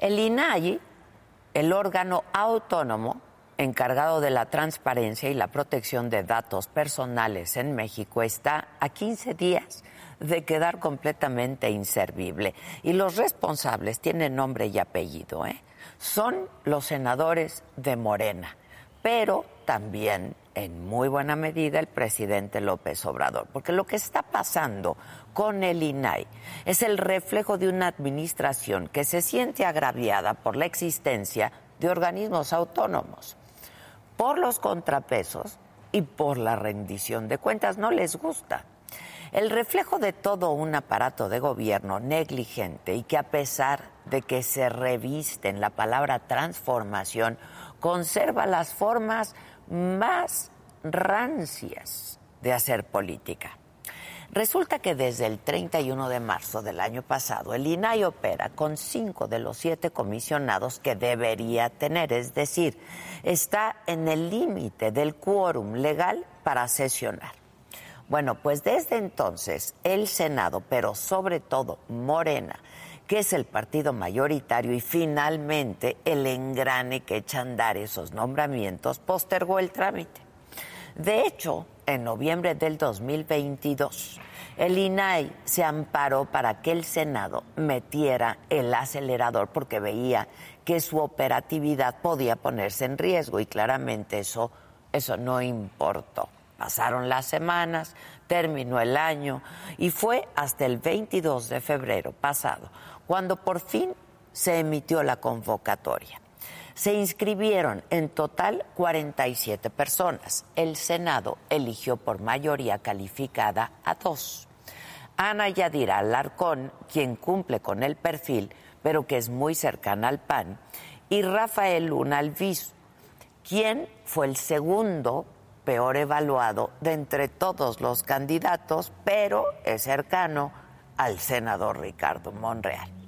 El INAI, el órgano autónomo encargado de la transparencia y la protección de datos personales en México, está a 15 días de quedar completamente inservible. Y los responsables tienen nombre y apellido, ¿eh? Son los senadores de Morena, pero también en muy buena medida el presidente López Obrador, porque lo que está pasando con el INAI es el reflejo de una administración que se siente agraviada por la existencia de organismos autónomos, por los contrapesos y por la rendición de cuentas. No les gusta. El reflejo de todo un aparato de gobierno negligente y que a pesar de que se reviste en la palabra transformación, conserva las formas más rancias de hacer política. Resulta que desde el 31 de marzo del año pasado, el INAI opera con cinco de los siete comisionados que debería tener, es decir, está en el límite del quórum legal para sesionar. Bueno, pues desde entonces el Senado, pero sobre todo Morena, que es el partido mayoritario y finalmente el engrane que echa a andar esos nombramientos, postergó el trámite. De hecho, en noviembre del 2022, el INAI se amparó para que el Senado metiera el acelerador porque veía que su operatividad podía ponerse en riesgo y claramente eso, eso no importó. Pasaron las semanas, terminó el año y fue hasta el 22 de febrero pasado cuando por fin se emitió la convocatoria. Se inscribieron en total 47 personas. El Senado eligió por mayoría calificada a dos. Ana Yadira Alarcón, quien cumple con el perfil, pero que es muy cercana al PAN, y Rafael Luna Alviso, quien fue el segundo peor evaluado de entre todos los candidatos, pero es cercano al senador Ricardo Monreal.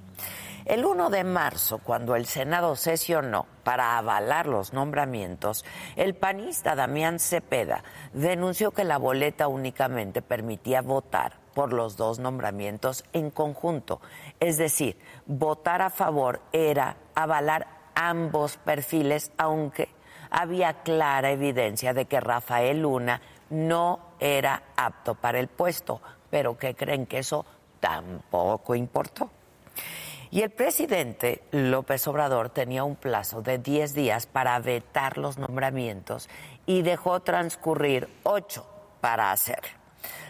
El 1 de marzo, cuando el Senado sesionó para avalar los nombramientos, el panista Damián Cepeda denunció que la boleta únicamente permitía votar por los dos nombramientos en conjunto. Es decir, votar a favor era avalar ambos perfiles, aunque había clara evidencia de que Rafael Luna no era apto para el puesto, pero que creen que eso tampoco importó. Y el presidente López Obrador tenía un plazo de 10 días para vetar los nombramientos y dejó transcurrir ocho para hacerlo.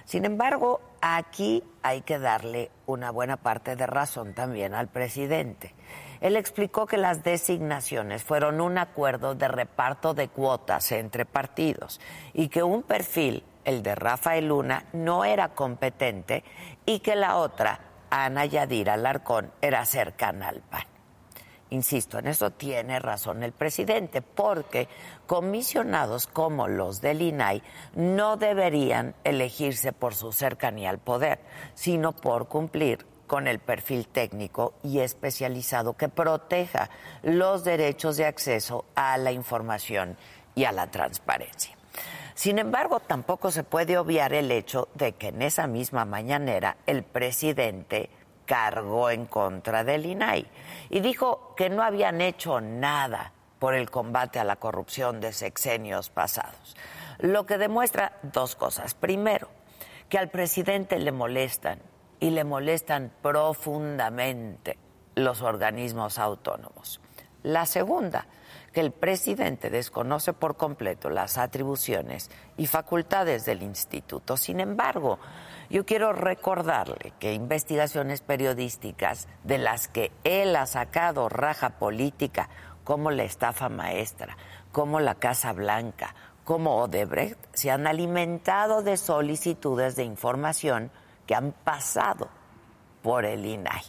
Sin embargo, aquí hay que darle una buena parte de razón también al presidente. Él explicó que las designaciones fueron un acuerdo de reparto de cuotas entre partidos y que un perfil, el de Rafael Luna, no era competente y que la otra Ana Yadira Alarcón era cercana al PAN. Insisto, en eso tiene razón el presidente, porque comisionados como los del INAI no deberían elegirse por su cercanía al poder, sino por cumplir con el perfil técnico y especializado que proteja los derechos de acceso a la información y a la transparencia. Sin embargo, tampoco se puede obviar el hecho de que en esa misma mañanera el presidente cargó en contra del INAI y dijo que no habían hecho nada por el combate a la corrupción de sexenios pasados. Lo que demuestra dos cosas. Primero, que al presidente le molestan y le molestan profundamente los organismos autónomos. La segunda, que el presidente desconoce por completo las atribuciones y facultades del instituto. Sin embargo, yo quiero recordarle que investigaciones periodísticas de las que él ha sacado raja política, como la estafa maestra, como la Casa Blanca, como Odebrecht, se han alimentado de solicitudes de información que han pasado por el INAI.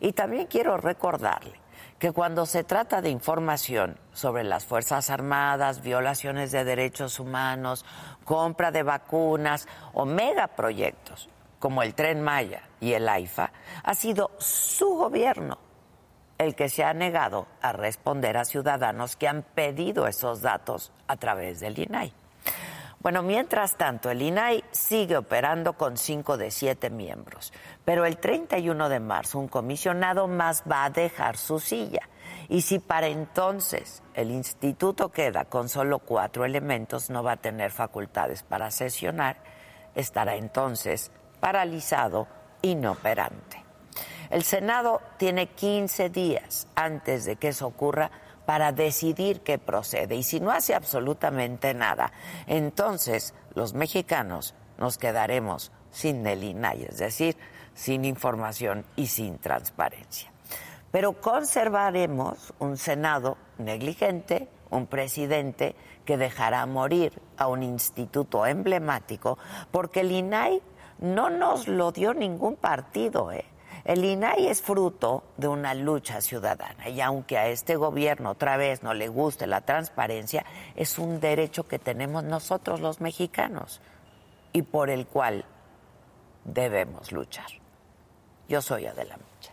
Y también quiero recordarle que cuando se trata de información sobre las Fuerzas Armadas, violaciones de derechos humanos, compra de vacunas o megaproyectos como el Tren Maya y el AIFA, ha sido su gobierno el que se ha negado a responder a ciudadanos que han pedido esos datos a través del INAI. Bueno, mientras tanto, el INAI sigue operando con cinco de siete miembros, pero el 31 de marzo un comisionado más va a dejar su silla. Y si para entonces el instituto queda con solo cuatro elementos, no va a tener facultades para sesionar, estará entonces paralizado, inoperante. El Senado tiene 15 días antes de que eso ocurra para decidir qué procede. Y si no hace absolutamente nada, entonces los mexicanos nos quedaremos sin el INAI, es decir, sin información y sin transparencia. Pero conservaremos un Senado negligente, un presidente que dejará morir a un instituto emblemático, porque el INAI no nos lo dio ningún partido, ¿eh? El INAI es fruto de una lucha ciudadana y aunque a este gobierno otra vez no le guste la transparencia, es un derecho que tenemos nosotros los mexicanos y por el cual debemos luchar. Yo soy Adela Micha.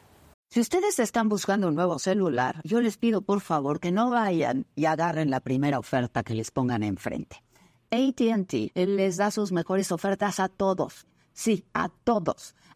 Si ustedes están buscando un nuevo celular, yo les pido por favor que no vayan y agarren la primera oferta que les pongan enfrente. ATT les da sus mejores ofertas a todos. Sí, a todos.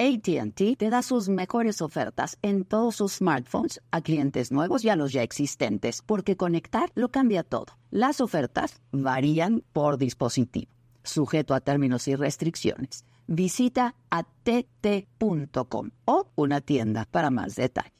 ATT te da sus mejores ofertas en todos sus smartphones a clientes nuevos y a los ya existentes, porque conectar lo cambia todo. Las ofertas varían por dispositivo, sujeto a términos y restricciones. Visita att.com o una tienda para más detalles.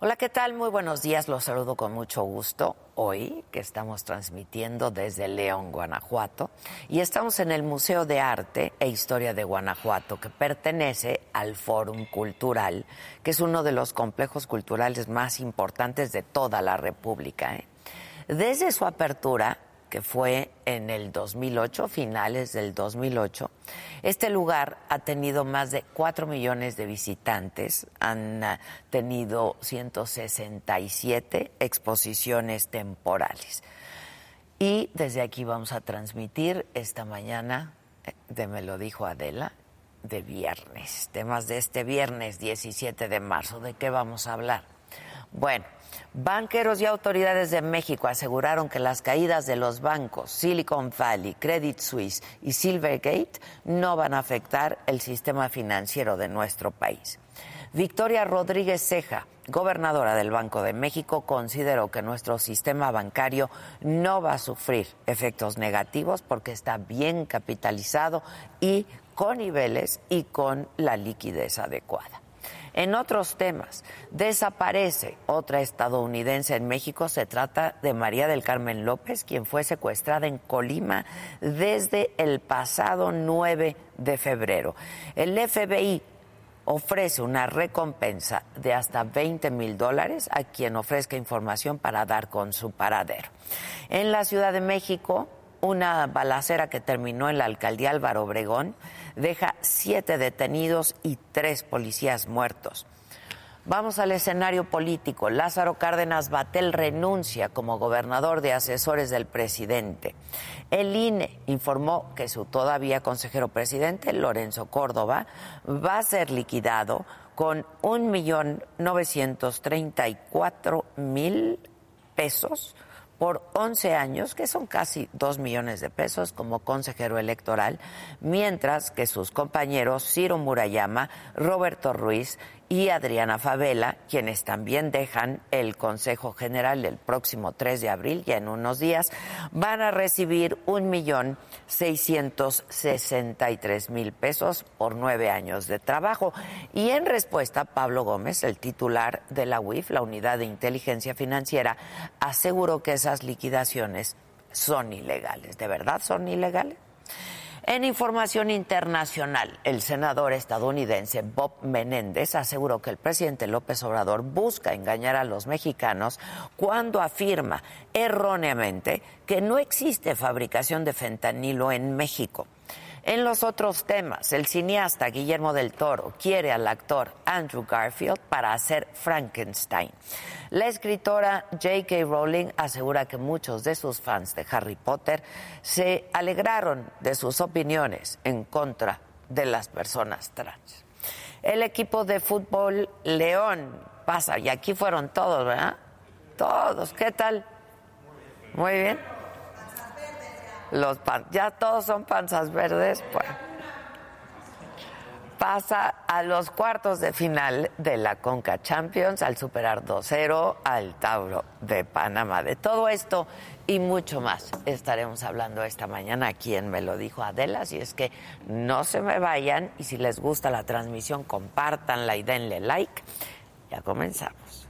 Hola, ¿qué tal? Muy buenos días, los saludo con mucho gusto hoy que estamos transmitiendo desde León, Guanajuato, y estamos en el Museo de Arte e Historia de Guanajuato, que pertenece al Fórum Cultural, que es uno de los complejos culturales más importantes de toda la República. ¿eh? Desde su apertura, que fue en el 2008, finales del 2008. Este lugar ha tenido más de 4 millones de visitantes, han ah, tenido 167 exposiciones temporales. Y desde aquí vamos a transmitir esta mañana, eh, de me lo dijo Adela, de viernes, temas de este viernes 17 de marzo. ¿De qué vamos a hablar? Bueno, banqueros y autoridades de México aseguraron que las caídas de los bancos Silicon Valley, Credit Suisse y Silvergate no van a afectar el sistema financiero de nuestro país. Victoria Rodríguez Ceja, gobernadora del Banco de México, consideró que nuestro sistema bancario no va a sufrir efectos negativos porque está bien capitalizado y con niveles y con la liquidez adecuada. En otros temas, desaparece otra estadounidense en México. Se trata de María del Carmen López, quien fue secuestrada en Colima desde el pasado 9 de febrero. El FBI ofrece una recompensa de hasta 20 mil dólares a quien ofrezca información para dar con su paradero. En la Ciudad de México, una balacera que terminó en la alcaldía Álvaro Obregón deja siete detenidos y tres policías muertos. Vamos al escenario político. Lázaro Cárdenas Batel renuncia como gobernador de asesores del presidente. El INE informó que su todavía consejero presidente, Lorenzo Córdoba, va a ser liquidado con un millón novecientos treinta y cuatro mil pesos por 11 años, que son casi 2 millones de pesos como consejero electoral, mientras que sus compañeros Ciro Murayama, Roberto Ruiz y Adriana Favela, quienes también dejan el Consejo General el próximo 3 de abril, ya en unos días, van a recibir un millón mil pesos por nueve años de trabajo. Y en respuesta, Pablo Gómez, el titular de la UIF, la Unidad de Inteligencia Financiera, aseguró que esas liquidaciones son ilegales. ¿De verdad son ilegales? En información internacional, el senador estadounidense Bob Menéndez aseguró que el presidente López Obrador busca engañar a los mexicanos cuando afirma erróneamente que no existe fabricación de fentanilo en México. En los otros temas, el cineasta Guillermo del Toro quiere al actor Andrew Garfield para hacer Frankenstein. La escritora J.K. Rowling asegura que muchos de sus fans de Harry Potter se alegraron de sus opiniones en contra de las personas trans. El equipo de fútbol León pasa, y aquí fueron todos, ¿verdad? Todos, ¿qué tal? Muy bien los ya todos son panzas verdes, pues pasa a los cuartos de final de la Conca Champions al superar 2-0 al Tauro de Panamá. De todo esto y mucho más estaremos hablando esta mañana aquí Me lo dijo Adela, y es que no se me vayan y si les gusta la transmisión compártanla y denle like. Ya comenzamos.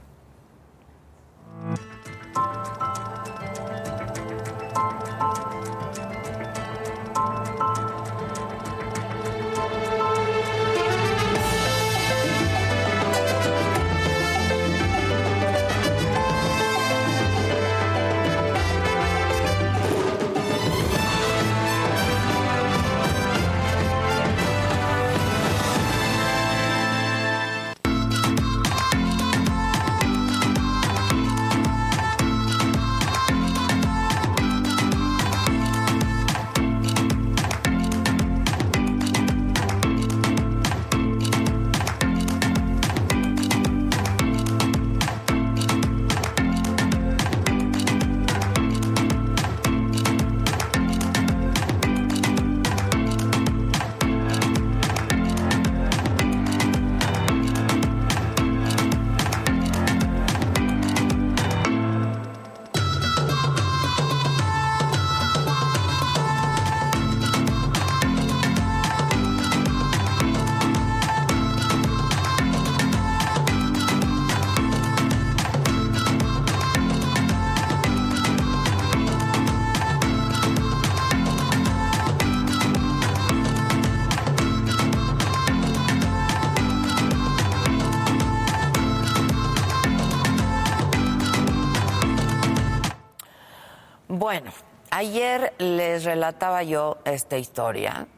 Ayer les relataba yo esta historia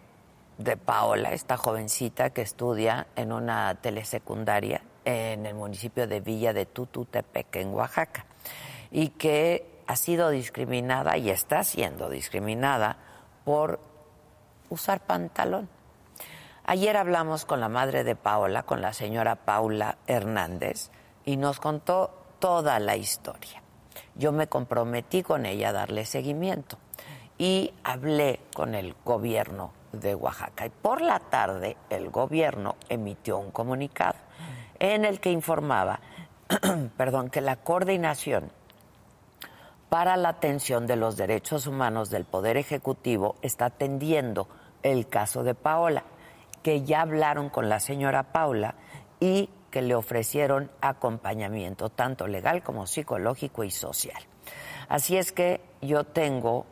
de Paola, esta jovencita que estudia en una telesecundaria en el municipio de Villa de Tututepec, en Oaxaca, y que ha sido discriminada y está siendo discriminada por usar pantalón. Ayer hablamos con la madre de Paola, con la señora Paula Hernández, y nos contó toda la historia. Yo me comprometí con ella a darle seguimiento y hablé con el gobierno de Oaxaca. Y por la tarde el gobierno emitió un comunicado en el que informaba, perdón, que la coordinación para la atención de los derechos humanos del Poder Ejecutivo está atendiendo el caso de Paola, que ya hablaron con la señora Paula y que le ofrecieron acompañamiento, tanto legal como psicológico y social. Así es que yo tengo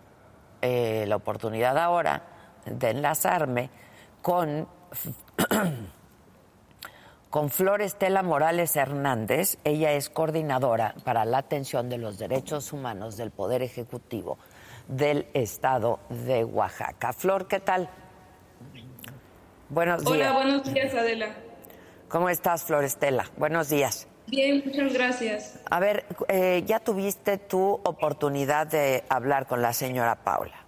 eh, la oportunidad ahora de enlazarme con con Flor Estela Morales Hernández. Ella es coordinadora para la atención de los derechos humanos del Poder Ejecutivo del Estado de Oaxaca. Flor, ¿qué tal? Buenos días. Hola, buenos días, Adela. ¿Cómo estás, Flor Estela? Buenos días. Bien, muchas gracias. A ver, eh, ya tuviste tu oportunidad de hablar con la señora Paula.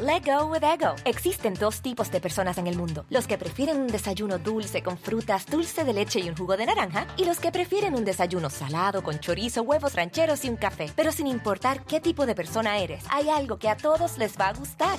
Let go with ego. Existen dos tipos de personas en el mundo: los que prefieren un desayuno dulce con frutas, dulce de leche y un jugo de naranja, y los que prefieren un desayuno salado con chorizo, huevos rancheros y un café. Pero sin importar qué tipo de persona eres, hay algo que a todos les va a gustar.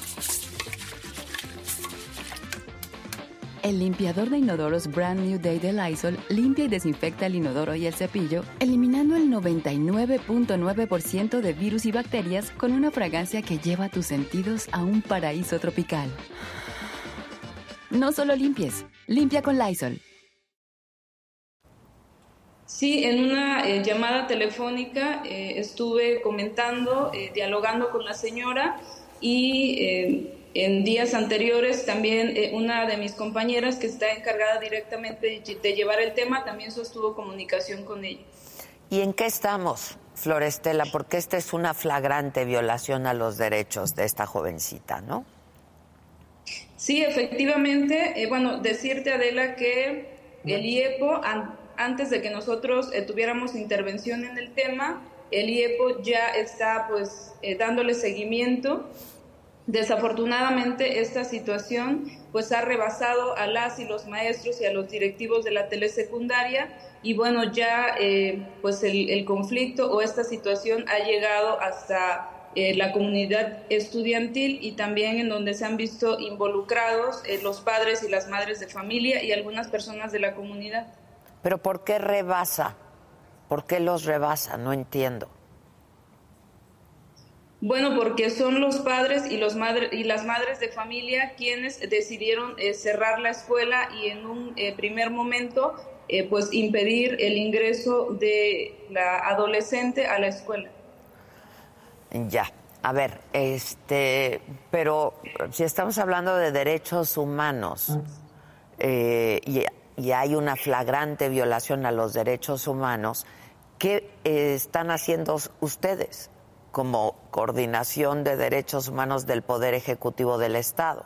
El limpiador de inodoros Brand New Day de Lysol limpia y desinfecta el inodoro y el cepillo, eliminando el 99.9% de virus y bacterias con una fragancia que lleva tus sentidos a un paraíso tropical. No solo limpies, limpia con Lysol. Sí, en una eh, llamada telefónica eh, estuve comentando, eh, dialogando con la señora y en días anteriores también eh, una de mis compañeras que está encargada directamente de, llevar el tema también sostuvo comunicación con ella. ¿Y en qué estamos, Florestela? Porque esta es una flagrante violación a los derechos de esta jovencita, ¿no? Sí, efectivamente. Eh, bueno, decirte, Adela, que el IEPO, antes de que nosotros eh, tuviéramos intervención en el tema, el IEPO ya está pues dándole seguimiento Desafortunadamente esta situación pues ha rebasado a las y los maestros y a los directivos de la telesecundaria y bueno ya eh, pues el, conflicto o esta situación ha llegado hasta eh, la comunidad estudiantil y también en donde se han visto involucrados eh, los padres y las madres de familia y algunas personas de la comunidad. Pero ¿por qué rebasa? ¿Por qué los rebasa? No entiendo. Bueno, porque son los padres y, los y las madres de familia quienes decidieron eh, cerrar la escuela y en un eh, primer momento eh, pues impedir el ingreso de la adolescente a la escuela. Ya, a ver, este, pero si estamos hablando de derechos humanos y, y hay una flagrante violación a los derechos humanos, ¿qué están haciendo ustedes? Como coordinación de derechos humanos del Poder Ejecutivo del Estado.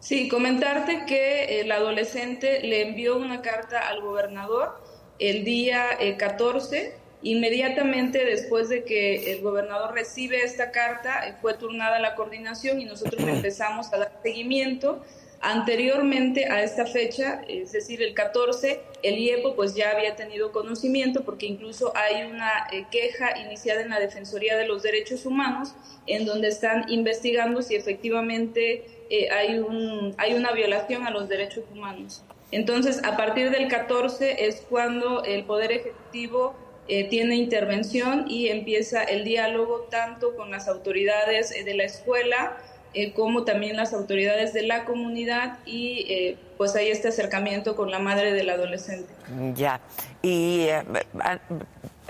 Sí, comentarte que el adolescente le envió una carta al gobernador el día 14, eh, inmediatamente después de que el gobernador recibe esta carta, eh, fue turnada la coordinación y nosotros empezamos a dar seguimiento Anteriormente a esta fecha, es decir, el 14, el IEPO pues ya había tenido conocimiento porque incluso hay una eh, queja iniciada en la Defensoría de los Derechos Humanos en donde están investigando si efectivamente eh, hay, un, hay una violación a los derechos humanos. Entonces, a partir del 14 es cuando el Poder Ejecutivo eh, tiene intervención y empieza el diálogo tanto con las autoridades de la escuela, eh, como también las autoridades de la comunidad y eh, pues hay este acercamiento con la madre del adolescente. Ya, y eh,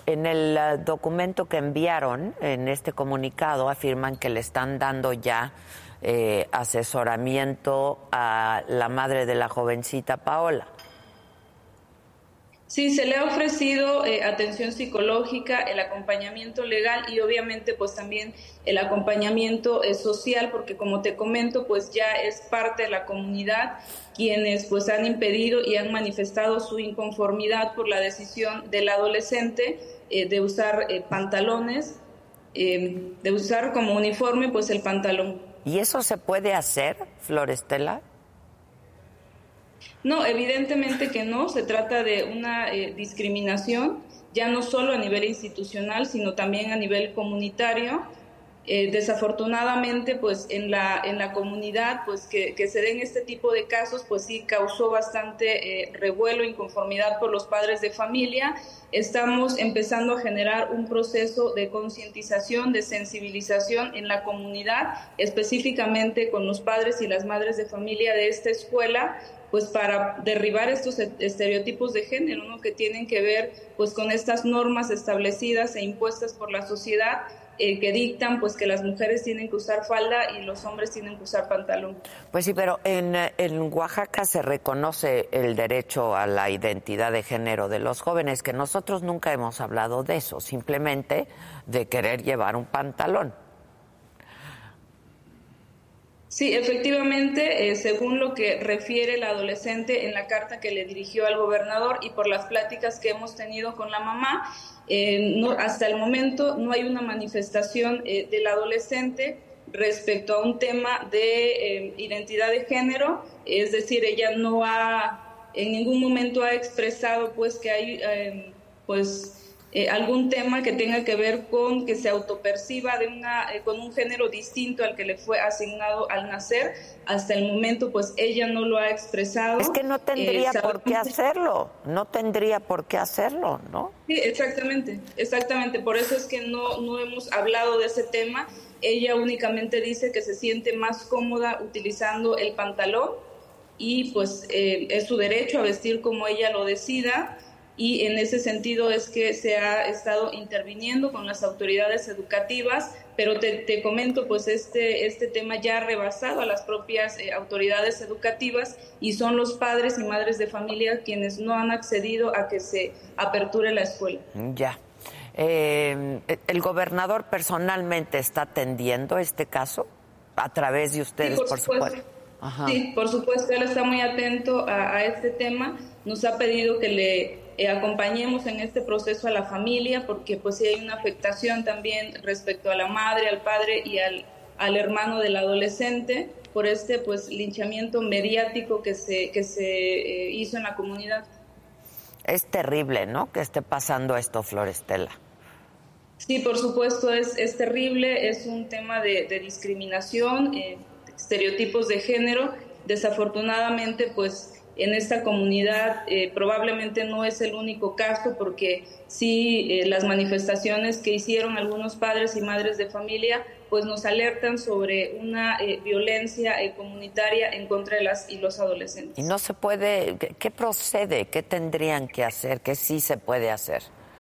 en el documento que enviaron, en este comunicado, afirman que le están dando ya asesoramiento a la madre de la jovencita Paola. Sí, se le ha ofrecido eh, atención psicológica, el acompañamiento legal y obviamente pues también el acompañamiento eh, social, porque como te comento, pues ya es parte de la comunidad quienes pues han impedido y han manifestado su inconformidad por la decisión del adolescente eh, de usar pantalones, de usar como uniforme pues el pantalón. ¿Y eso se puede hacer, Florestela? No, evidentemente que no, se trata de una eh, discriminación, ya no solo a nivel institucional, sino también a nivel comunitario. Eh, desafortunadamente, pues en la, en la comunidad, pues que, se den este tipo de casos, pues sí causó bastante eh, revuelo, inconformidad por los padres de familia. Estamos empezando a generar un proceso de concientización, de sensibilización en la comunidad, específicamente con los padres y las madres de familia de esta escuela, pues para derribar estos e-, estereotipos de género, ¿no? que tienen que ver pues con estas normas establecidas e impuestas por la sociedad eh, que dictan pues que las mujeres tienen que usar falda y los hombres tienen que usar pantalón. Pues sí, pero en, en Oaxaca se reconoce el derecho a la identidad de género de los jóvenes, que nosotros nunca hemos hablado de eso, simplemente de querer llevar un pantalón. Sí, efectivamente, eh, según lo que refiere el adolescente en la carta que le dirigió al gobernador y por las pláticas que hemos tenido con la mamá, eh, hasta el momento no hay una manifestación eh, del adolescente respecto a un tema de identidad de género, es decir, ella no ha, en ningún momento ha expresado pues que hay pues eh, algún tema que tenga que ver con que se autoperciba de una, eh, con un género distinto al que le fue asignado al nacer. Hasta el momento, pues ella no lo ha expresado. Es que no tendría eh, por qué hacerlo, no tendría por qué hacerlo, ¿no? Sí, exactamente, exactamente. Por eso es que no, no hemos hablado de ese tema. Ella únicamente dice que se siente más cómoda utilizando el pantalón y pues es su derecho a vestir como ella lo decida y en ese sentido es que se ha estado interviniendo con las autoridades educativas, pero te, comento, pues este, este tema ya ha rebasado a las propias eh, autoridades educativas y son los padres y madres de familia quienes no han accedido a que se aperture la escuela. Ya. Eh, ¿El gobernador personalmente está atendiendo este caso a través de ustedes, por, supuesto? Sí, por supuesto, él está muy atento a, a este tema. Nos ha pedido que le eh, acompañemos en este proceso a la familia, porque pues sí hay una afectación también respecto a la madre, al padre y al, al hermano del adolescente por este pues linchamiento mediático que se, que se eh, hizo en la comunidad. Es terrible, ¿no? Que esté pasando esto, Florestela. Sí, por supuesto, es, es terrible, es un tema de, discriminación, eh, estereotipos de género. Desafortunadamente, pues en esta comunidad eh, probablemente no es el único caso porque sí eh, las manifestaciones que hicieron algunos padres y madres de familia pues nos alertan sobre una eh, violencia comunitaria en contra de las y los adolescentes. Y no se puede, ¿qué procede? ¿Qué tendrían que hacer? ¿Qué sí se puede hacer?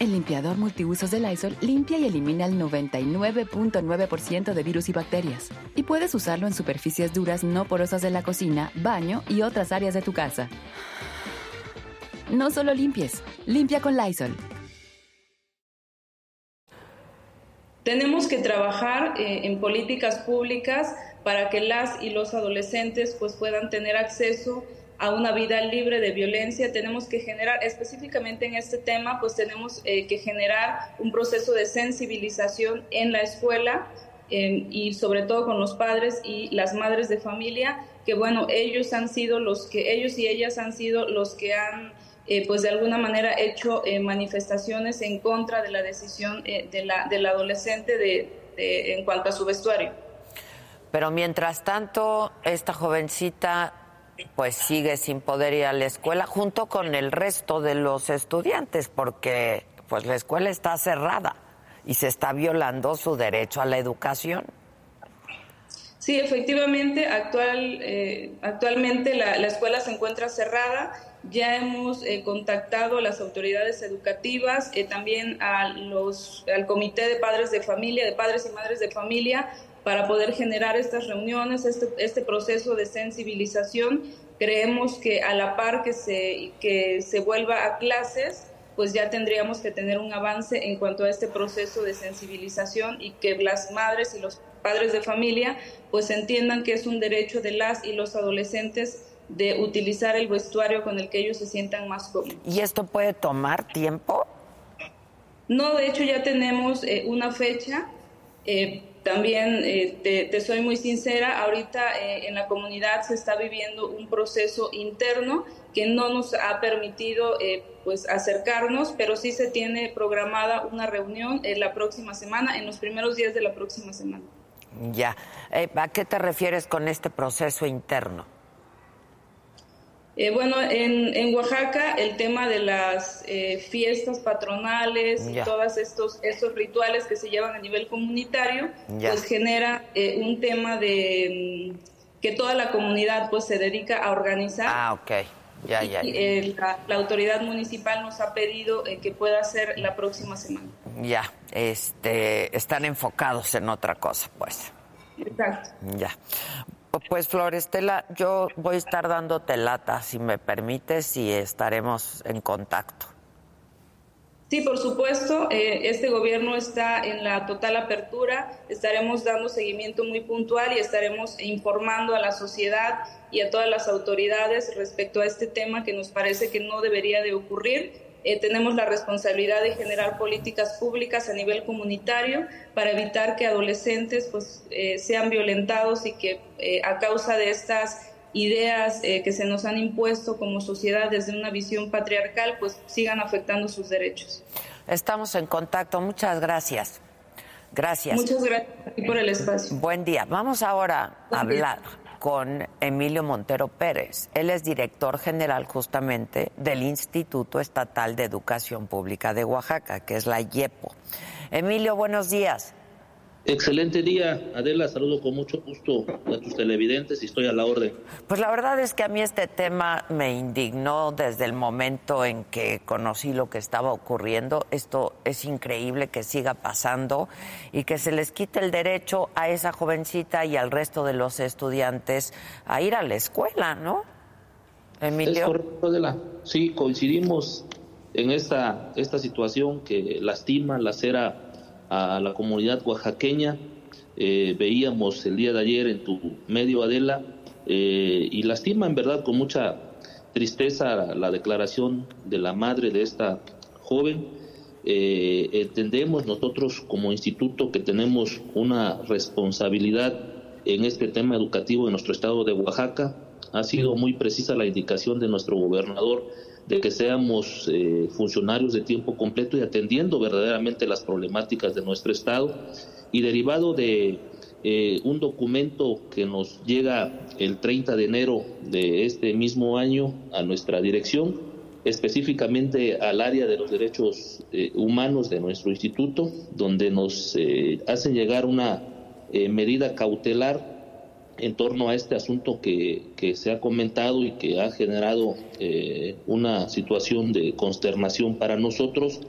El limpiador multiusos de Lysol limpia y elimina el 99.9% de virus y bacterias. Y puedes usarlo en superficies duras no porosas de la cocina, baño y otras áreas de tu casa. No solo limpies, limpia con Lysol. Tenemos que trabajar eh, en políticas públicas para que las y los adolescentes pues, puedan tener acceso a una vida libre de violencia. Tenemos que generar, específicamente en este tema, pues tenemos eh, que generar un proceso de sensibilización en la escuela y sobre todo con los padres y las madres de familia, que bueno, ellos han sido los que, ellos y ellas han sido los que han eh, pues de alguna manera hecho eh, manifestaciones en contra de la decisión de la, del adolescente de, en cuanto a su vestuario. Pero mientras tanto, esta jovencita pues sigue sin poder ir a la escuela junto con el resto de los estudiantes porque pues la escuela está cerrada y se está violando su derecho a la educación. Sí, efectivamente, actual, eh, actualmente la, escuela se encuentra cerrada. Ya hemos eh, contactado a las autoridades educativas, eh, también a los, al comité de padres de familia, de padres y madres de familia, para poder generar estas reuniones, este, este proceso de sensibilización. Creemos que a la par que se, que se vuelva a clases, pues ya tendríamos que tener un avance en cuanto a este proceso de sensibilización y que las madres y los padres de familia pues entiendan que es un derecho de las y los adolescentes de utilizar el vestuario con el que ellos se sientan más cómodos. ¿Y esto puede tomar tiempo? No, de hecho ya tenemos eh, una fecha. Eh, también eh, te, soy muy sincera, ahorita en la comunidad se está viviendo un proceso interno que no nos ha permitido pues acercarnos, pero sí se tiene programada una reunión en la próxima semana, en los primeros días de la próxima semana. Ya. Eh, ¿A qué te refieres con este proceso interno? Eh, bueno, en, Oaxaca el tema de las eh, fiestas patronales y todos estos, estos rituales que se llevan a nivel comunitario, pues genera un tema de mm, que toda la comunidad pues se dedica a organizar. Ah, ok. Ya, ya. Y, la, la, autoridad municipal nos ha pedido que pueda ser la próxima semana. Ya, este, están enfocados en otra cosa, pues. Exacto. Ya. Pues Florestela, yo voy a estar dándote lata, si me permites, y estaremos en contacto. Sí, por supuesto, eh, este gobierno está en la total apertura, estaremos dando seguimiento muy puntual y estaremos informando a la sociedad y a todas las autoridades respecto a este tema que nos parece que no debería de ocurrir eh, tenemos la responsabilidad de generar políticas públicas a nivel comunitario para evitar que adolescentes pues, eh, sean violentados y que eh, a causa de estas ideas que se nos han impuesto como sociedad desde una visión patriarcal, pues sigan afectando sus derechos. Estamos en contacto. Muchas gracias. Gracias. Muchas gracias por el espacio. Buen día. Vamos ahora a hablar con Emilio Montero Pérez. Él es director general justamente del Instituto Estatal de Educación Pública de Oaxaca, que es la IEPO. Emilio, buenos días. Excelente día, Adela. Saludo con mucho gusto a tus televidentes y estoy a la orden. Pues la verdad es que a mí este tema me indignó desde el momento en que conocí lo que estaba ocurriendo. Esto es increíble que siga pasando y que se les quite el derecho a esa jovencita y al resto de los estudiantes a ir a la escuela, ¿no? Emilio. Es correcto, Adela. Sí, coincidimos en esta, esta situación que lastima, lacera a la comunidad oaxaqueña. Eh, veíamos el día de ayer en tu medio, Adela, eh, y lastima en verdad con mucha tristeza la declaración de la madre de esta joven. Eh, entendemos nosotros como instituto que tenemos una responsabilidad en este tema educativo en nuestro estado de Oaxaca. Ha sido muy precisa la indicación de nuestro gobernador de que seamos eh, funcionarios de tiempo completo y atendiendo verdaderamente las problemáticas de nuestro Estado. Y derivado de eh, un documento que nos llega el 30 de enero de este mismo año a nuestra dirección, específicamente al área de los derechos eh, humanos de nuestro instituto, donde nos hacen llegar una medida cautelar en torno a este asunto que, se ha comentado y que ha generado eh, una situación de consternación para nosotros,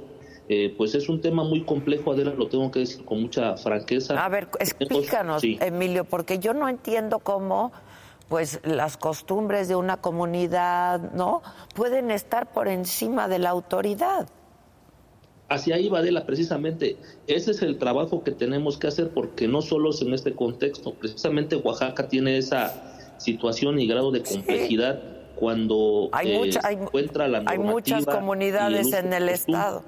eh, pues es un tema muy complejo, Adela, lo tengo que decir con mucha franqueza. A ver, explícanos, Emilio, porque yo no entiendo cómo pues las costumbres de una comunidad, ¿no? Pueden estar por encima de la autoridad hacia ahí va Adela precisamente. Ese es el trabajo que tenemos que hacer porque no solo es en este contexto, precisamente Oaxaca tiene esa situación y grado de complejidad cuando hay, eh, encuentra la normativa. Hay muchas comunidades en el estado.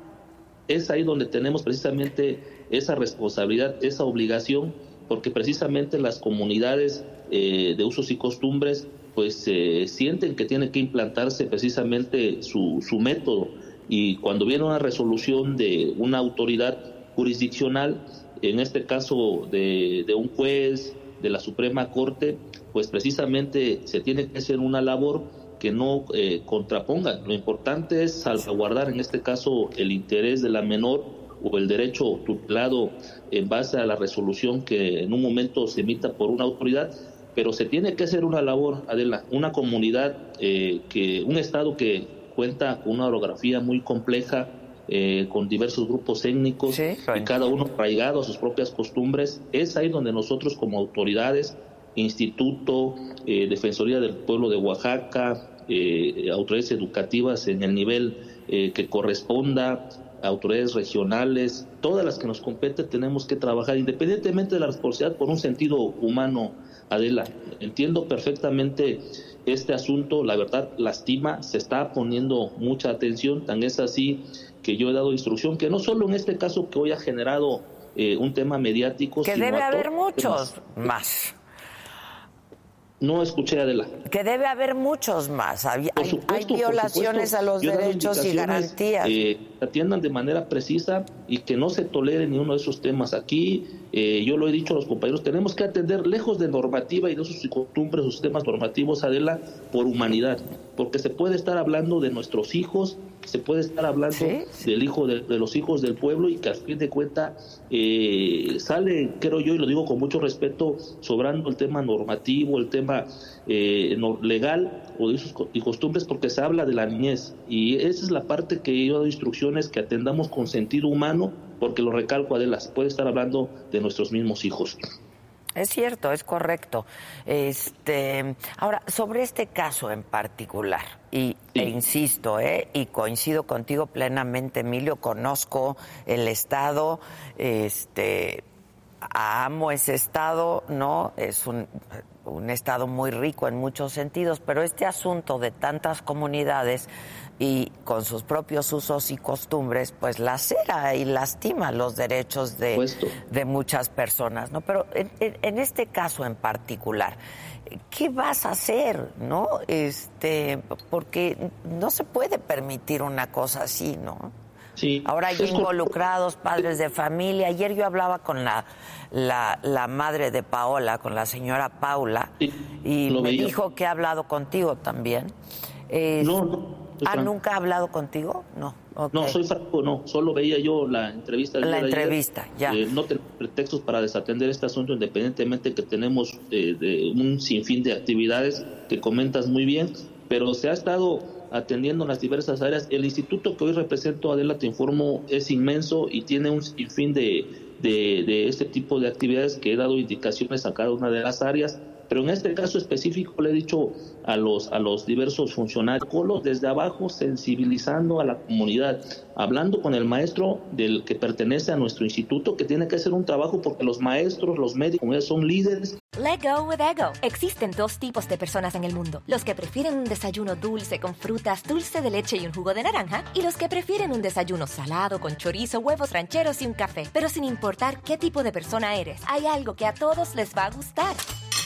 Es ahí donde tenemos precisamente esa responsabilidad, esa obligación, porque precisamente las comunidades eh, de usos y costumbres pues eh, sienten que tiene que implantarse precisamente su, su método y cuando viene una resolución de una autoridad jurisdiccional, en este caso de, de un juez de la Suprema Corte, pues precisamente se tiene que hacer una labor que no eh, contraponga. Lo importante es salvaguardar en este caso el interés de la menor o el derecho tutelado en base a la resolución que en un momento se emita por una autoridad, pero se tiene que hacer una labor, Adela, una comunidad, eh, que un Estado que cuenta con una orografía muy compleja, eh, con diversos grupos étnicos y cada uno arraigado a sus propias costumbres, es ahí donde nosotros como autoridades, Instituto, eh, Defensoría del Pueblo de Oaxaca, eh, autoridades educativas en el nivel que corresponda, autoridades regionales, todas las que nos competen tenemos que trabajar independientemente de la responsabilidad por un sentido humano, Adela. Entiendo perfectamente este asunto, la verdad, lastima, se está poniendo mucha atención, tan es así que yo he dado instrucción que no solo en este caso que hoy ha generado eh, un tema mediático, que debe haber muchos más. No escuché, Adela. Que debe haber muchos más. Hay, violaciones a los derechos y garantías. Eh, atiendan de manera precisa y que no se tolere ni uno de esos temas. Aquí, eh, yo lo he dicho a los compañeros, tenemos que atender lejos de normativa y de sus costumbres, sus sistemas normativos, Adela, por humanidad. Porque se puede estar hablando de nuestros hijos, se puede estar hablando del hijo de, los hijos del pueblo y que al fin de cuentas eh, sale, creo yo, y lo digo con mucho respeto, sobrando el tema normativo, el tema eh, legal o de sus y costumbres, porque se habla de la niñez. Y esa es la parte que yo doy instrucciones que atendamos con sentido humano, porque lo recalco, Adela, puede estar hablando de nuestros mismos hijos. Es cierto, es correcto. Este, ahora, sobre este caso en particular, y e insisto, ¿eh? y coincido contigo plenamente, Emilio, conozco el estado, este, amo ese estado, ¿no? Es un, un estado muy rico en muchos sentidos, pero este asunto de tantas comunidades y con sus propios usos y costumbres, pues lacera y lastima los derechos de, de muchas personas, ¿no? Pero en, en, este caso en particular, ¿qué vas a hacer, no? Este, porque no se puede permitir una cosa así, ¿no? Sí. Ahora hay involucrados, padres de familia. Ayer yo hablaba con la, la, la madre de Paola, con la señora Paula, y me dijo que ha hablado contigo también. no, no. ¿Ah, nunca ha hablado contigo? No. No, soy franco, no. Solo veía yo la entrevista. La entrevista, ya. Eh, no tengo pretextos para desatender este asunto, independientemente que tenemos eh, de un sinfín de actividades que comentas muy bien, pero se ha estado atendiendo en las diversas áreas. El instituto que hoy represento, Adela, te informo, es inmenso y tiene un sinfín de, de, de este tipo de actividades que he dado indicaciones a cada una de las áreas pero en este caso específico le he dicho a los, a los diversos funcionarios, desde abajo sensibilizando a la comunidad, hablando con el maestro del que pertenece a nuestro instituto, que tiene que hacer un trabajo porque los maestros, los médicos, son líderes. Let go with ego. Existen dos tipos de personas en el mundo: los que prefieren un desayuno dulce con frutas, dulce de leche y un jugo de naranja, y los que prefieren un desayuno salado con chorizo, huevos rancheros y un café. Pero sin importar qué tipo de persona eres, hay algo que a todos les va a gustar.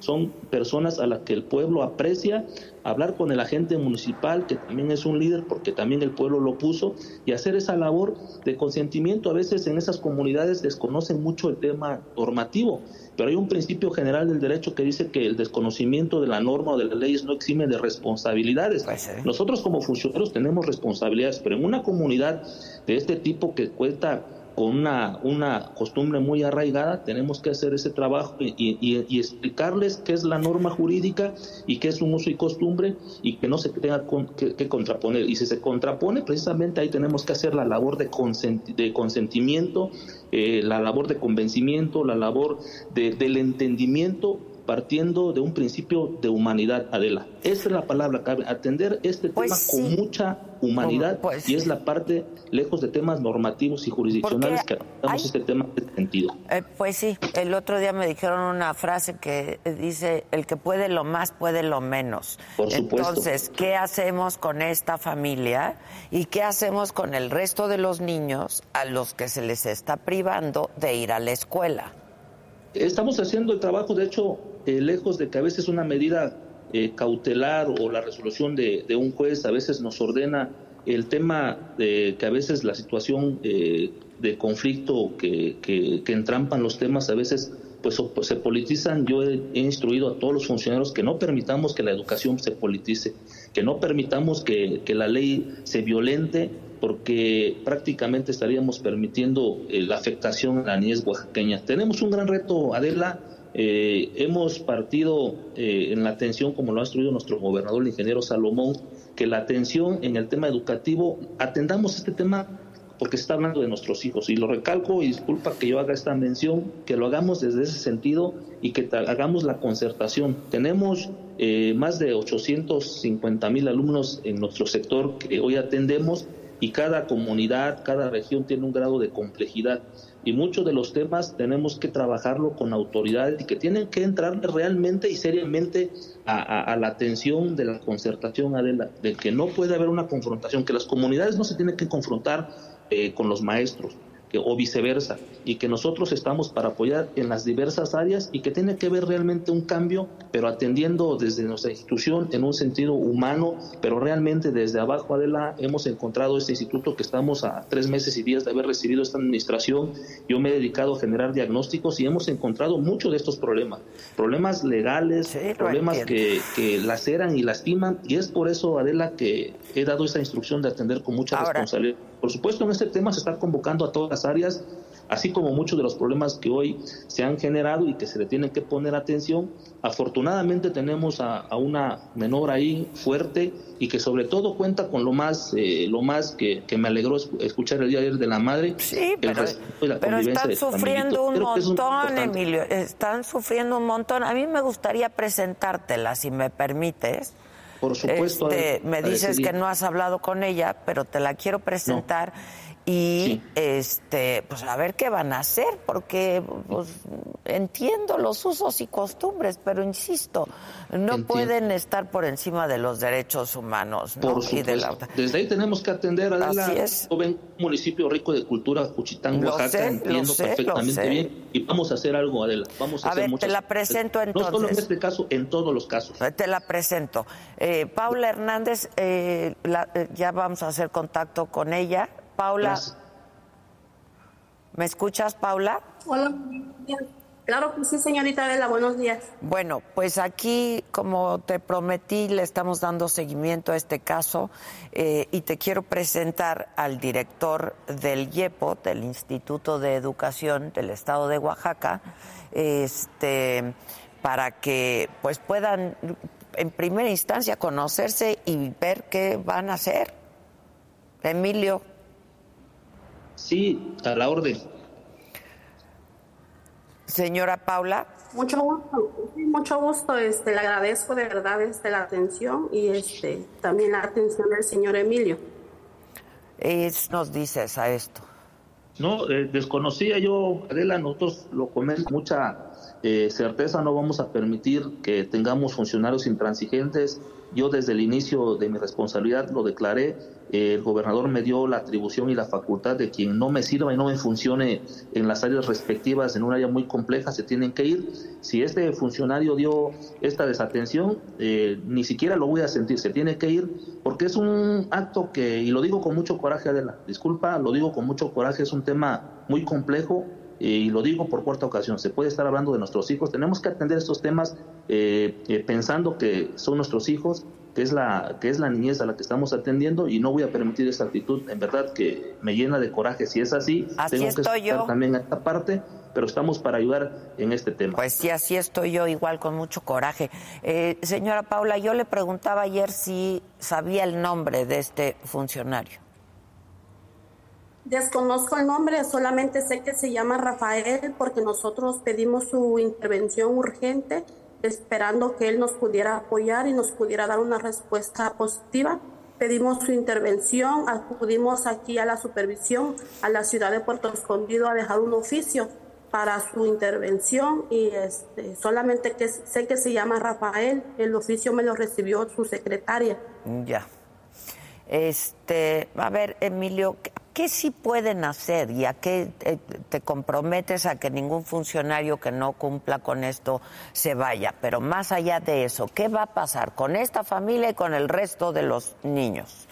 Son personas a las que el pueblo aprecia, hablar con el agente municipal, que también es un líder porque también el pueblo lo puso, y hacer esa labor de consentimiento. A veces en esas comunidades desconocen mucho el tema normativo pero hay un principio general del derecho que dice que el desconocimiento de la norma o de las leyes no exime de responsabilidades. Nosotros como funcionarios tenemos responsabilidades, pero en una comunidad de este tipo que cuenta con una, una costumbre muy arraigada, tenemos que hacer ese trabajo y, explicarles qué es la norma jurídica y qué es un uso y costumbre y que no se tenga que, contraponer. Y si se contrapone, precisamente ahí tenemos que hacer la labor de, de consentimiento, eh, la labor de convencimiento, la labor del entendimiento partiendo de un principio de humanidad, Adela. Esa es la palabra cabe, atender este pues tema con mucha humanidad pues y es la parte lejos de temas normativos y jurisdiccionales que damos este tema en este sentido. Eh, pues sí, el otro día me dijeron una frase que dice, el que puede lo más puede lo menos. Por supuesto. Entonces, ¿qué hacemos con esta familia y qué hacemos con el resto de los niños a los que se les está privando de ir a la escuela? Estamos haciendo el trabajo, de hecho, eh, lejos de que a veces una medida eh, cautelar o la resolución de, un juez a veces nos ordena el tema de que a veces la situación eh, de conflicto que, que, entrampan los temas a veces pues, se politizan. Yo he, instruido a todos los funcionarios que no permitamos que la educación se politice, que no permitamos que, que la ley se violente porque prácticamente estaríamos permitiendo la afectación a la niñez oaxaqueña. Tenemos un gran reto, Adela, eh, hemos partido eh, en la atención, como lo ha instruido nuestro gobernador, el ingeniero Salomón, que la atención en el tema educativo, atendamos este tema porque se está hablando de nuestros hijos. Y lo recalco y disculpa que yo haga esta mención, que lo hagamos desde ese sentido y que hagamos la concertación. Tenemos eh, más de 850 mil alumnos en nuestro sector que hoy atendemos y cada comunidad, cada región tiene un grado de complejidad y muchos de los temas tenemos que trabajarlo con autoridades y que tienen que entrar realmente y seriamente a, la atención de la concertación, Adela, de que no puede haber una confrontación, que las comunidades no se tienen que confrontar eh, con los maestros, o viceversa, y que nosotros estamos para apoyar en las diversas áreas y que tiene que ver realmente un cambio, pero atendiendo desde nuestra institución en un sentido humano, pero realmente desde abajo, Adela, hemos encontrado este instituto que estamos a tres meses y días de haber recibido esta administración. Yo me he dedicado a generar diagnósticos y hemos encontrado muchos de estos problemas, problemas legales, problemas que, que laceran y lastiman, y es por eso, Adela, que he dado esa instrucción de atender con mucha responsabilidad por supuesto, en este tema se está convocando a todas las áreas, así como muchos de los problemas que hoy se han generado y que se le tienen que poner atención. Afortunadamente tenemos a, una menor ahí fuerte y que sobre todo cuenta con lo más, eh, lo más que, me alegró escuchar el día de ayer de la madre. Sí, pero, pero están sufriendo un montón, Emilio, están sufriendo un montón. A mí me gustaría presentártela, si me permites. Por supuesto. Este, me dices que no has hablado con ella, pero te la quiero presentar. Y este, pues a ver qué van a hacer, porque pues, entiendo los usos y costumbres, pero insisto, no pueden estar por encima de los derechos humanos. Por supuesto. Desde ahí tenemos que atender a la joven municipio rico de cultura, Cuchitán, Oaxaca, entiendo perfectamente bien. Y vamos a hacer algo, Adela. Vamos a, a ver, te la presento entonces. No solo en este caso, en todos los casos. Te la presento. Eh, Paula Hernández, eh, eh, ya vamos a hacer contacto con ella Paula. ¿Me escuchas, Paula? Hola. Claro que sí, señorita Adela, buenos días. Bueno, pues aquí, como te prometí, le estamos dando seguimiento a este caso eh, y te quiero presentar al director del IEPO, del Instituto de Educación del Estado de Oaxaca, este, para que pues puedan en primera instancia conocerse y ver qué van a hacer. Emilio. Sí, a la orden. Señora Paula. Mucho gusto, mucho gusto, este, le agradezco de verdad este, la atención y este, también la atención del señor Emilio. ¿Qué nos dices a esto? No, eh, desconocía yo, Adela, nosotros lo comemos mucha eh, certeza, no vamos a permitir que tengamos funcionarios intransigentes. Yo desde el inicio de mi responsabilidad lo declaré, el gobernador me dio la atribución y la facultad de quien no me sirva y no me funcione en las áreas respectivas, en un área muy compleja, se tienen que ir. Si este funcionario dio esta desatención, eh, ni siquiera lo voy a sentir, se tiene que ir, porque es un acto que, y lo digo con mucho coraje, Adela, disculpa, lo digo con mucho coraje, es un tema muy complejo, y lo digo por cuarta ocasión, se puede estar hablando de nuestros hijos, tenemos que atender estos temas eh, pensando que son nuestros hijos, que es la que es la niñez a la que estamos atendiendo y no voy a permitir esa actitud en verdad que me llena de coraje si es así, tengo que estar yo. también a esta parte pero estamos para ayudar en este tema. Pues sí, así estoy yo, igual con mucho coraje. Eh, señora Paula, yo le preguntaba ayer si sabía el nombre de este funcionario. Desconozco el nombre, solamente sé que se llama Rafael porque nosotros pedimos su intervención urgente esperando que él nos pudiera apoyar y nos pudiera dar una respuesta positiva. Pedimos su intervención, acudimos aquí a la supervisión, a la ciudad de Puerto Escondido a dejar un oficio para su intervención y este, solamente que sé que se llama Rafael, el oficio me lo recibió su secretaria. Ya. Este, a ver, Emilio, ¿qué sí pueden hacer y a qué eh, te comprometes a que ningún funcionario que no cumpla con esto se vaya? Pero más allá de eso, ¿qué va a pasar con esta familia y con el resto de los niños?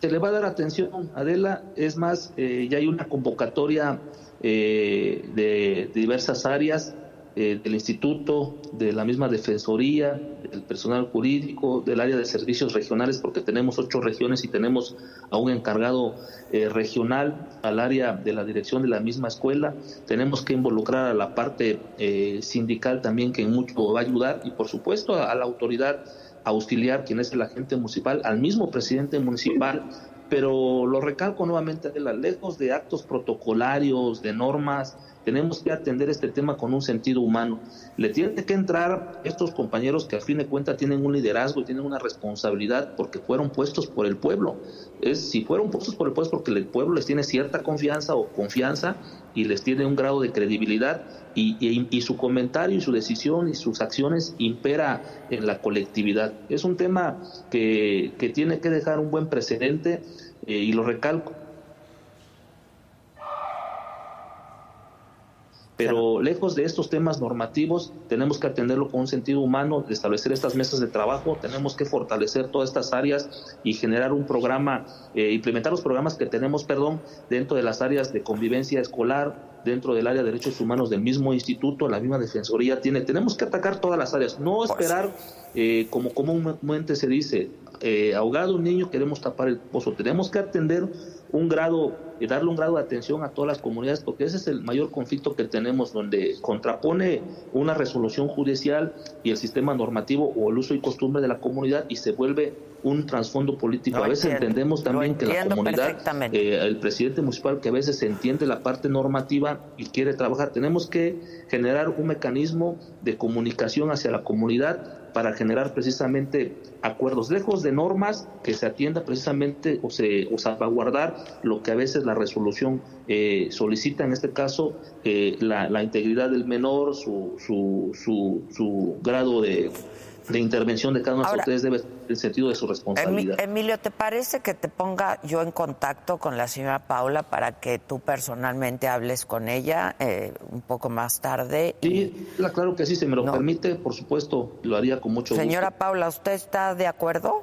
Se le va a dar atención, Adela. Es más, eh, ya hay una convocatoria eh, de diversas áreas eh, del instituto, de la misma defensoría, del personal jurídico, del área de servicios regionales, porque tenemos ocho regiones y tenemos a un encargado eh, regional al área de la dirección de la misma escuela. Tenemos que involucrar a la parte eh, sindical también, que en mucho va a ayudar, y por supuesto a, la autoridad auxiliar, quien es el agente municipal, al mismo presidente municipal, pero lo recalco nuevamente, lejos de actos protocolarios, de normas, tenemos que atender este tema con un sentido humano. Le tienen que entrar estos compañeros que a fin de cuentas tienen un liderazgo y tienen una responsabilidad porque fueron puestos por el pueblo. Es, si fueron puestos por el pueblo es porque el pueblo les tiene cierta confianza o confianza y les tiene un grado de credibilidad y, y, su comentario y su decisión y sus acciones impera en la colectividad. Es un tema que, que tiene que dejar un buen precedente eh, y lo recalco Pero lejos de estos temas normativos, tenemos que atenderlo con un sentido humano, de establecer estas mesas de trabajo, tenemos que fortalecer todas estas áreas y generar un programa, eh, implementar los programas que tenemos, perdón, dentro de las áreas de convivencia escolar, dentro del área de derechos humanos del mismo instituto, la misma defensoría tiene. Tenemos que atacar todas las áreas, no pues esperar, eh, como comúnmente se dice, eh, ahogado un niño, queremos tapar el pozo. Tenemos que atender un grado y darle un grado de atención a todas las comunidades, porque ese es el mayor conflicto que tenemos, donde contrapone una resolución judicial y el sistema normativo o el uso y costumbre de la comunidad y se vuelve un trasfondo político. a veces entendemos también que la comunidad, eh, el presidente municipal que a veces entiende la parte normativa y quiere trabajar, tenemos que generar un mecanismo de comunicación hacia la comunidad para generar precisamente acuerdos lejos de normas que se atienda precisamente o se o salvaguardar lo que a veces la resolución eh, solicita en este caso eh, la, la, integridad del menor su, su, su, su grado de de intervención de cada uno de ustedes debe el sentido de su responsabilidad. Emilio, ¿te parece que te ponga yo en contacto con la señora Paula para que tú personalmente hables con ella eh, un poco más tarde? Sí, claro que sí, se me lo permite, por supuesto, lo haría con mucho gusto. Señora Paula, ¿usted está de acuerdo?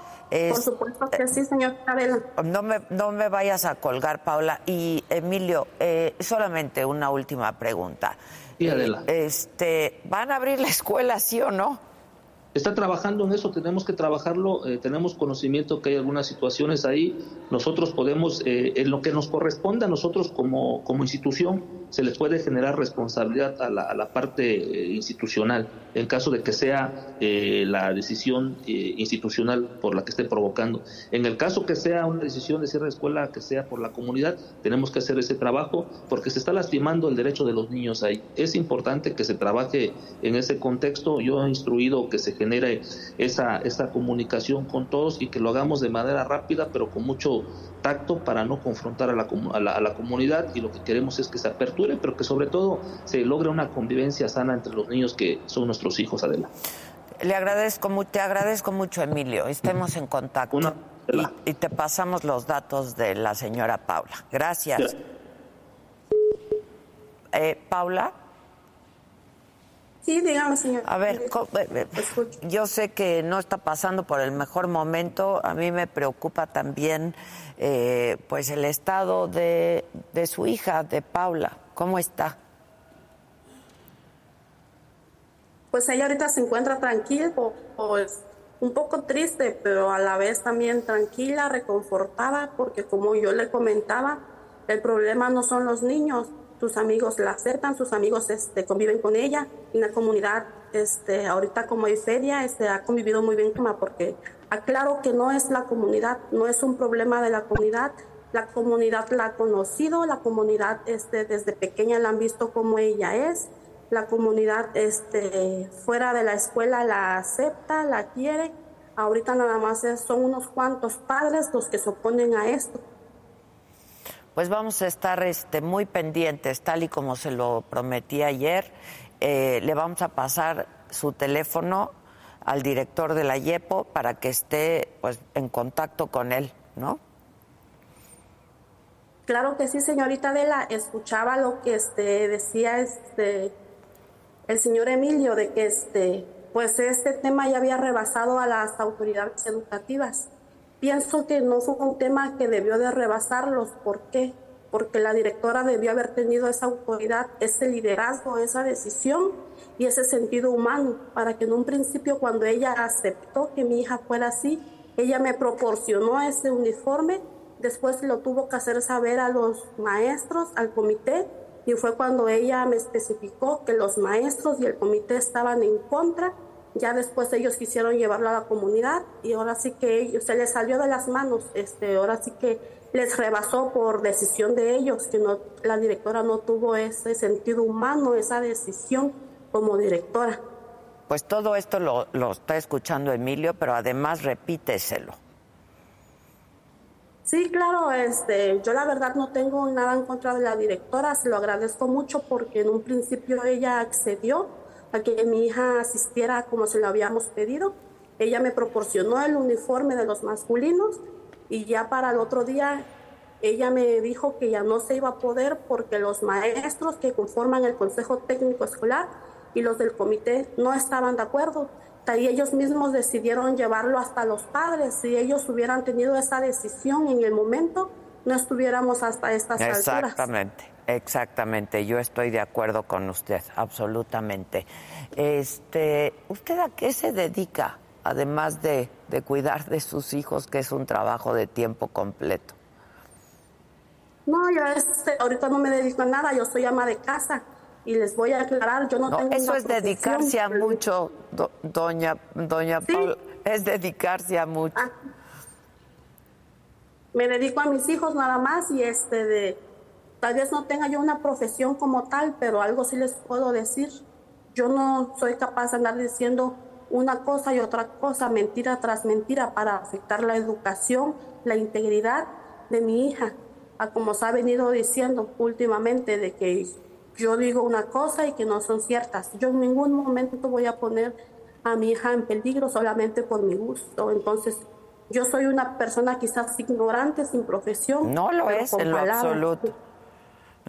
Por supuesto que sí, señor No me, no me vayas a colgar, Paula. Y Emilio, eh, solamente una última pregunta. Sí, Adela. Este, ¿Van a abrir la escuela, sí o no? Está trabajando en eso, tenemos que trabajarlo, eh, tenemos conocimiento que hay algunas situaciones ahí, nosotros podemos, eh, en lo que nos corresponde a nosotros como, como institución, se le puede generar responsabilidad a la, parte eh, institucional, en caso de que sea la decisión institucional por la que esté provocando. En el caso que sea una decisión de cierre de escuela, que sea por la comunidad, tenemos que hacer ese trabajo porque se está lastimando el derecho de los niños ahí. Es importante que se trabaje en ese contexto. Yo he instruido que se genere esa, esa comunicación con todos y que lo hagamos de manera rápida, pero con mucho tacto para no confrontar a la, a la, comunidad y lo que queremos es que se aperture, pero que sobre todo se logre una convivencia sana entre los niños que son nuestros hijos, Adela. Le agradezco, te agradezco mucho, Emilio. Estemos en contacto. y, te pasamos los datos de la señora Paula. Gracias. Eh, Paula. Sí, dígame, señor. A ver, eh, eh, yo sé que no está pasando por el mejor momento. A mí me preocupa también, eh, pues, el estado de, de su hija, de Paula. ¿Cómo está? Pues ella ahorita se encuentra tranquila, pues un poco triste, pero a la vez también tranquila, reconfortada, porque como yo le comentaba, el problema no son los niños, sus amigos la aceptan, sus amigos este, conviven con ella. En la comunidad, este, ahorita como hay feria, este, ha convivido muy bien con ella porque aclaro que no es la comunidad, no es un problema de la comunidad. La comunidad la ha conocido, la comunidad este, desde pequeña la han visto como ella es. La comunidad este, fuera de la escuela la acepta, la quiere. Ahorita nada más son unos cuantos padres los que se oponen a esto pues vamos a estar este, muy pendientes, tal y como se lo prometí ayer. Eh, le vamos a pasar su teléfono al director de la YEPO para que esté pues, en contacto con él, ¿no? Claro que sí, señorita Adela. Escuchaba lo que este, decía este, el señor Emilio de que este, pues este tema ya había rebasado a las autoridades educativas Pienso que no fue un tema que debió de rebasarlos. ¿Por qué? Porque la directora debió haber tenido esa autoridad, ese liderazgo, esa decisión y ese sentido humano para que en un principio cuando ella aceptó que mi hija fuera así, ella me proporcionó ese uniforme, después lo tuvo que hacer saber a los maestros, al comité, y fue cuando ella me especificó que los maestros y el comité estaban en contra ya después ellos quisieron llevarlo a la comunidad y ahora sí que se les salió de las manos, este, ahora sí que les rebasó por decisión de ellos, que no, la directora no tuvo ese sentido humano, esa decisión como directora. Pues todo esto lo, lo está escuchando Emilio, pero además repíteselo. Sí, claro, este, yo la verdad no tengo nada en contra de la directora, se lo agradezco mucho porque en un principio ella accedió a que mi hija asistiera como se lo habíamos pedido. Ella me proporcionó el uniforme de los masculinos y ya para el otro día ella me dijo que ya no se iba a poder porque los maestros que conforman el Consejo Técnico Escolar y los del comité no estaban de acuerdo. Y ellos mismos decidieron llevarlo hasta los padres. Si ellos hubieran tenido esa decisión en el momento, no estuviéramos hasta estas alturas. Exactamente. Exactamente, yo estoy de acuerdo con usted, absolutamente. Este, ¿usted a qué se dedica, además de, de cuidar de sus hijos, que es un trabajo de tiempo completo? No, yo este, ahorita no me dedico a nada, yo soy ama de casa y les voy a aclarar, yo no, tengo Eso es dedicarse a mucho, doña, doña es dedicarse a mucho. Ah. Me dedico a mis hijos nada más y este de Tal vez no tenga yo una profesión como tal, pero algo sí les puedo decir. Yo no soy capaz de andar diciendo una cosa y otra cosa, mentira tras mentira, para afectar la educación, la integridad de mi hija. A como se ha venido diciendo últimamente, de que yo digo una cosa y que no son ciertas. Yo en ningún momento voy a poner a mi hija en peligro solamente por mi gusto. Entonces, yo soy una persona quizás ignorante, sin profesión. No lo es en lo absoluto.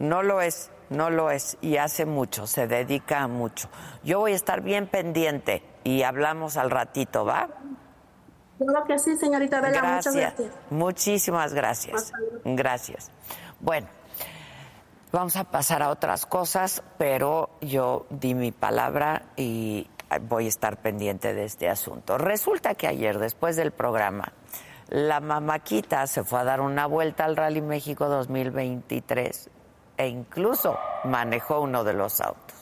No lo es, no lo es. Y hace mucho, se dedica a mucho. Yo voy a estar bien pendiente y hablamos al ratito, ¿va? Claro que sí, señorita. Gracias. Muchas gracias. Muchísimas gracias. Gracias. Bueno, vamos a pasar a otras cosas, pero yo di mi palabra y voy a estar pendiente de este asunto. Resulta que ayer, después del programa, la mamaquita se fue a dar una vuelta al Rally México 2023 e incluso manejó uno de los autos.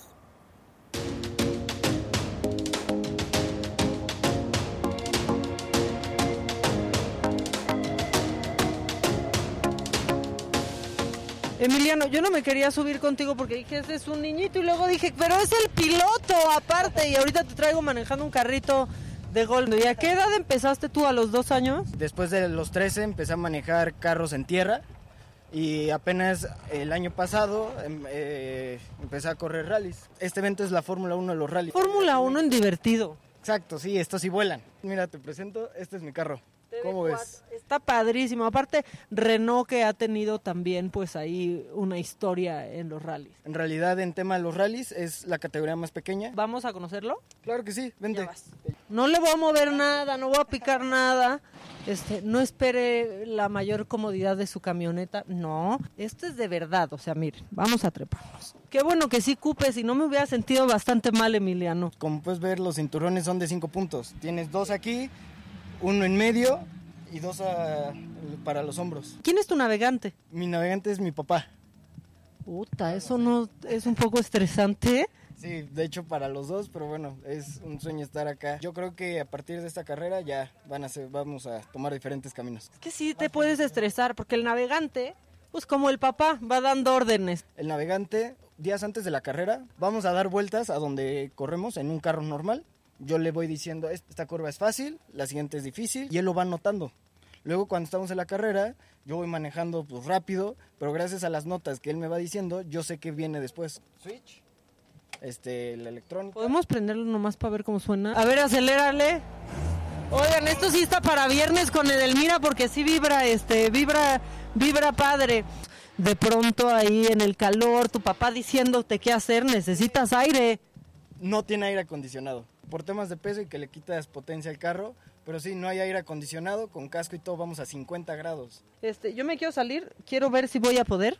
Emiliano, yo no me quería subir contigo porque dije, ese es un niñito y luego dije, pero es el piloto aparte y ahorita te traigo manejando un carrito de golf. ¿Y a qué edad empezaste tú? ¿A los dos años? Después de los 13 empecé a manejar carros en tierra y apenas el año pasado em, eh, empecé a correr rallies. Este evento es la Fórmula 1 de los rallies. Fórmula 1 en divertido. Exacto, sí, estos sí vuelan. Mira, te presento, este es mi carro. ¿Cómo ves? Está padrísimo. Aparte, Renault que ha tenido también pues ahí una historia en los rallies. En realidad, en tema de los rallies, es la categoría más pequeña. ¿Vamos a conocerlo? Claro que sí, vente. No le voy a mover nada, no voy a picar nada. Este, no espere la mayor comodidad de su camioneta. No, esto es de verdad. O sea, miren, vamos a treparnos. Qué bueno que sí cupes y no me hubiera sentido bastante mal, Emiliano. Como puedes ver, los cinturones son de cinco puntos. Tienes dos aquí, uno en medio y dos para los hombros. ¿Quién es tu navegante? Mi navegante es mi papá. Puta, eso no es un poco estresante. Sí, de hecho para los dos, pero bueno, es un sueño estar acá. Yo creo que a partir de esta carrera ya van a ser, vamos a tomar diferentes caminos. Es que sí te puedes estresar porque el navegante, pues como el papá, va dando órdenes. El navegante, días antes de la carrera, vamos a dar vueltas a donde corremos en un carro normal yo le voy diciendo, esta curva es fácil, la siguiente es difícil, y él lo va notando. Luego cuando estamos en la carrera, yo voy manejando pues rápido, pero gracias a las notas que él me va diciendo, yo sé que viene después. Switch, este, el electrónico. ¿Podemos prenderlo nomás para ver cómo suena? A ver, acelérale. Oigan, esto sí está para viernes con Edelmira porque sí vibra, este, vibra, vibra padre. De pronto ahí en el calor, tu papá diciéndote qué hacer, necesitas aire. No tiene aire acondicionado por temas de peso y que le quitas potencia al carro. Pero sí, no hay aire acondicionado, con casco y todo vamos a 50 grados. Este, yo me quiero salir, quiero ver si voy a poder.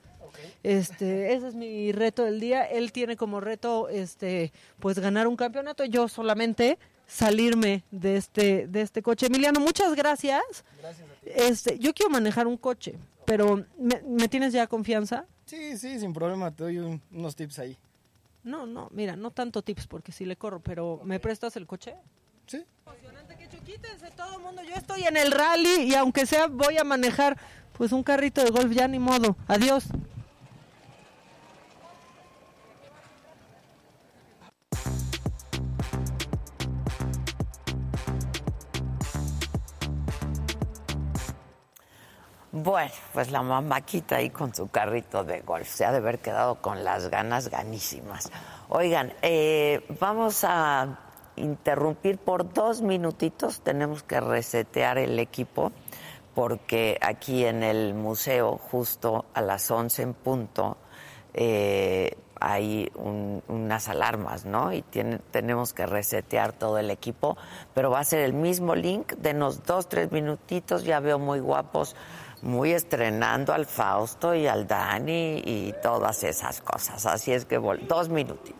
Este, ese es mi reto del día. Él tiene como reto, este, pues ganar un campeonato. Yo solamente salirme de este, de este coche. Emiliano, muchas gracias. Gracias a ti. Este, yo quiero manejar un coche, pero ¿me, tienes ya confianza? Sí, sí, sin problema. Te doy unos tips ahí. No, no, mira, no tanto tips porque sí le corro, pero ¿me prestas el coche? Sí. Quítense todo el mundo. Yo estoy en el rally y aunque sea voy a manejar pues un carrito de golf ya ni modo. Adiós. Bueno, pues la mamaquita ahí con su carrito de golf se ha de haber quedado con las ganas ganísimas. Oigan, eh, vamos a interrumpir por dos minutitos, tenemos que resetear el equipo porque aquí en el museo, justo a las 11 en punto, eh, hay unas alarmas, ¿no? Y tenemos que resetear todo el equipo, pero va a ser el mismo link, denos dos, tres minutitos, ya veo muy guapos muy estrenando al Fausto y al Dani y todas esas cosas. Así es que dos minutitos.